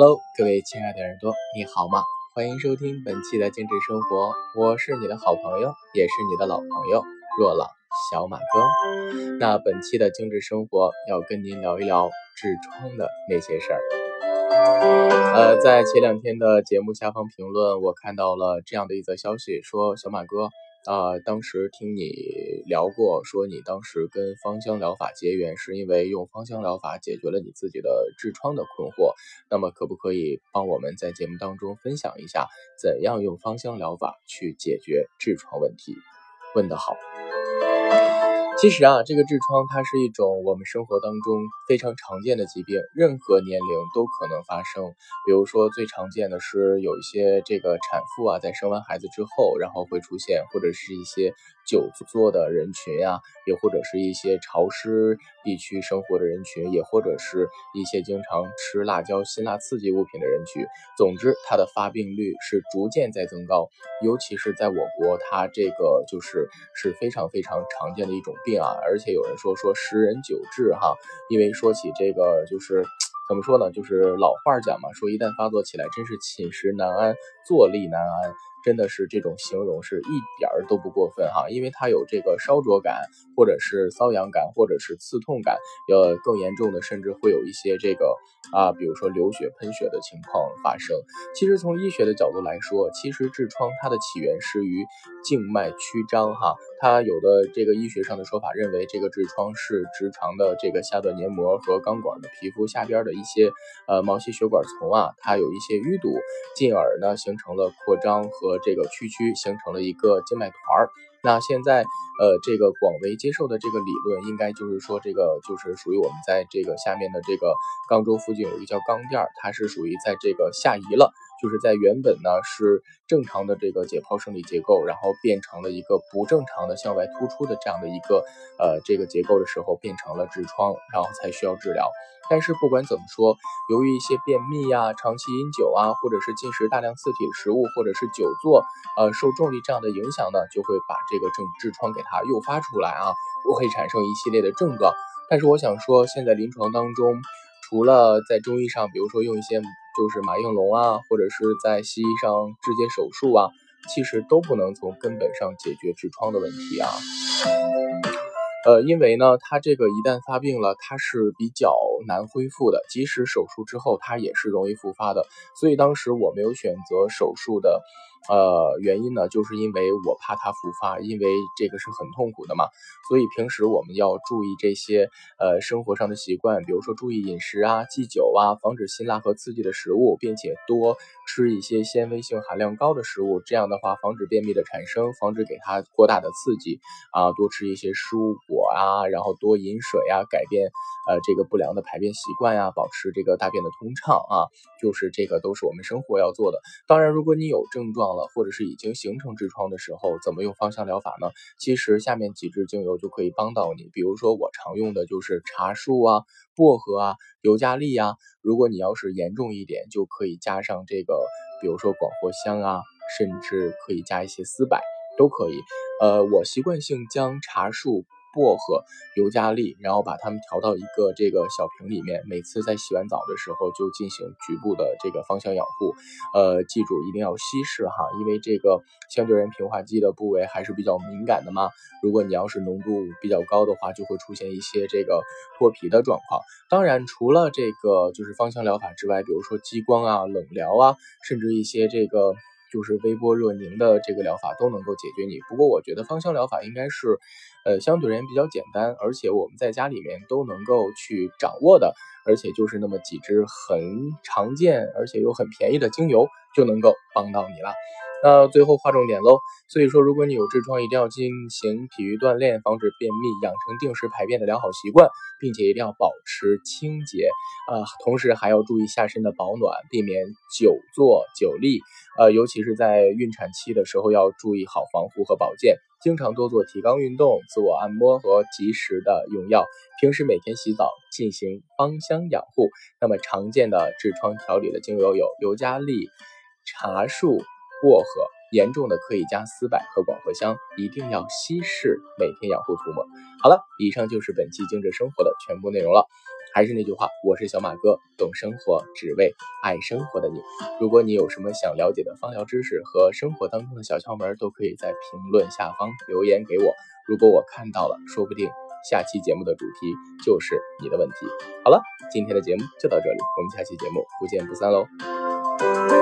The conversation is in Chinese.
Hello，各位亲爱的耳朵，你好吗？欢迎收听本期的精致生活，我是你的好朋友，也是你的老朋友若朗小马哥。那本期的精致生活要跟您聊一聊痔疮的那些事儿。呃，在前两天的节目下方评论，我看到了这样的一则消息，说小马哥。啊，当时听你聊过，说你当时跟芳香疗法结缘，是因为用芳香疗法解决了你自己的痔疮的困惑。那么，可不可以帮我们在节目当中分享一下，怎样用芳香疗法去解决痔疮问题？问得好。其实啊，这个痔疮它是一种我们生活当中非常常见的疾病，任何年龄都可能发生。比如说，最常见的是有一些这个产妇啊，在生完孩子之后，然后会出现，或者是一些。久坐的人群呀，也或者是一些潮湿地区生活的人群，也或者是一些经常吃辣椒、辛辣刺激物品的人群。总之，它的发病率是逐渐在增高，尤其是在我国，它这个就是是非常非常常见的一种病病啊。而且有人说说十人九痔哈，因为说起这个就是怎么说呢，就是老话讲嘛，说一旦发作起来，真是寝食难安，坐立难安。真的是这种形容是一点儿都不过分哈，因为它有这个烧灼感，或者是瘙痒感，或者是刺痛感，呃，更严重的甚至会有一些这个啊，比如说流血喷血的情况发生。其实从医学的角度来说，其实痔疮它的起源是于静脉曲张哈。它有的这个医学上的说法认为，这个痔疮是直肠的这个下段黏膜和钢管的皮肤下边的一些呃毛细血管丛啊，它有一些淤堵，进而呢形成了扩张和和这个区区，形成了一个静脉团儿。那现在呃这个广为接受的这个理论，应该就是说这个就是属于我们在这个下面的这个肛周附近有一个叫肛垫儿，它是属于在这个下移了。就是在原本呢是正常的这个解剖生理结构，然后变成了一个不正常的向外突出的这样的一个呃这个结构的时候，变成了痔疮，然后才需要治疗。但是不管怎么说，由于一些便秘呀、长期饮酒啊，或者是进食大量刺体食物，或者是久坐，呃受重力这样的影响呢，就会把这个症痔疮给它诱发出来啊，会产生一系列的症状。但是我想说，现在临床当中，除了在中医上，比如说用一些。就是马应龙啊，或者是在西医上直接手术啊，其实都不能从根本上解决痔疮的问题啊。呃，因为呢，它这个一旦发病了，它是比较难恢复的，即使手术之后，它也是容易复发的。所以当时我没有选择手术的。呃，原因呢，就是因为我怕它复发，因为这个是很痛苦的嘛。所以平时我们要注意这些呃生活上的习惯，比如说注意饮食啊、忌酒啊，防止辛辣和刺激的食物，并且多吃一些纤维性含量高的食物。这样的话，防止便秘的产生，防止给它过大的刺激啊。多吃一些蔬果啊，然后多饮水啊，改变呃这个不良的排便习惯呀，保持这个大便的通畅啊。就是这个都是我们生活要做的。当然，如果你有症状，或者是已经形成痔疮的时候，怎么用芳香疗法呢？其实下面几支精油就可以帮到你。比如说我常用的就是茶树啊、薄荷啊、尤加利啊。如果你要是严重一点，就可以加上这个，比如说广藿香啊，甚至可以加一些丝柏，都可以。呃，我习惯性将茶树。薄荷、尤加利，然后把它们调到一个这个小瓶里面，每次在洗完澡的时候就进行局部的这个芳香养护。呃，记住一定要稀释哈，因为这个相对人平滑肌的部位还是比较敏感的嘛。如果你要是浓度比较高的话，就会出现一些这个脱皮的状况。当然，除了这个就是芳香疗法之外，比如说激光啊、冷疗啊，甚至一些这个。就是微波热凝的这个疗法都能够解决你。不过我觉得芳香疗法应该是，呃，相对而言比较简单，而且我们在家里面都能够去掌握的，而且就是那么几支很常见而且又很便宜的精油就能够帮到你了。那最后划重点喽，所以说如果你有痔疮，一定要进行体育锻炼，防止便秘，养成定时排便的良好习惯，并且一定要保持清洁啊，同时还要注意下身的保暖，避免久坐久立，呃，尤其是在孕产期的时候要注意好防护和保健，经常多做提肛运动，自我按摩和及时的用药，平时每天洗澡进行芳香养护。那么常见的痔疮调理的精油有尤加利、茶树。薄荷、严重的可以加丝柏和广藿香，一定要稀释，每天养护涂抹。好了，以上就是本期精致生活的全部内容了。还是那句话，我是小马哥，懂生活，只为爱生活的你。如果你有什么想了解的芳疗知识和生活当中的小窍门，都可以在评论下方留言给我。如果我看到了，说不定下期节目的主题就是你的问题。好了，今天的节目就到这里，我们下期节目不见不散喽。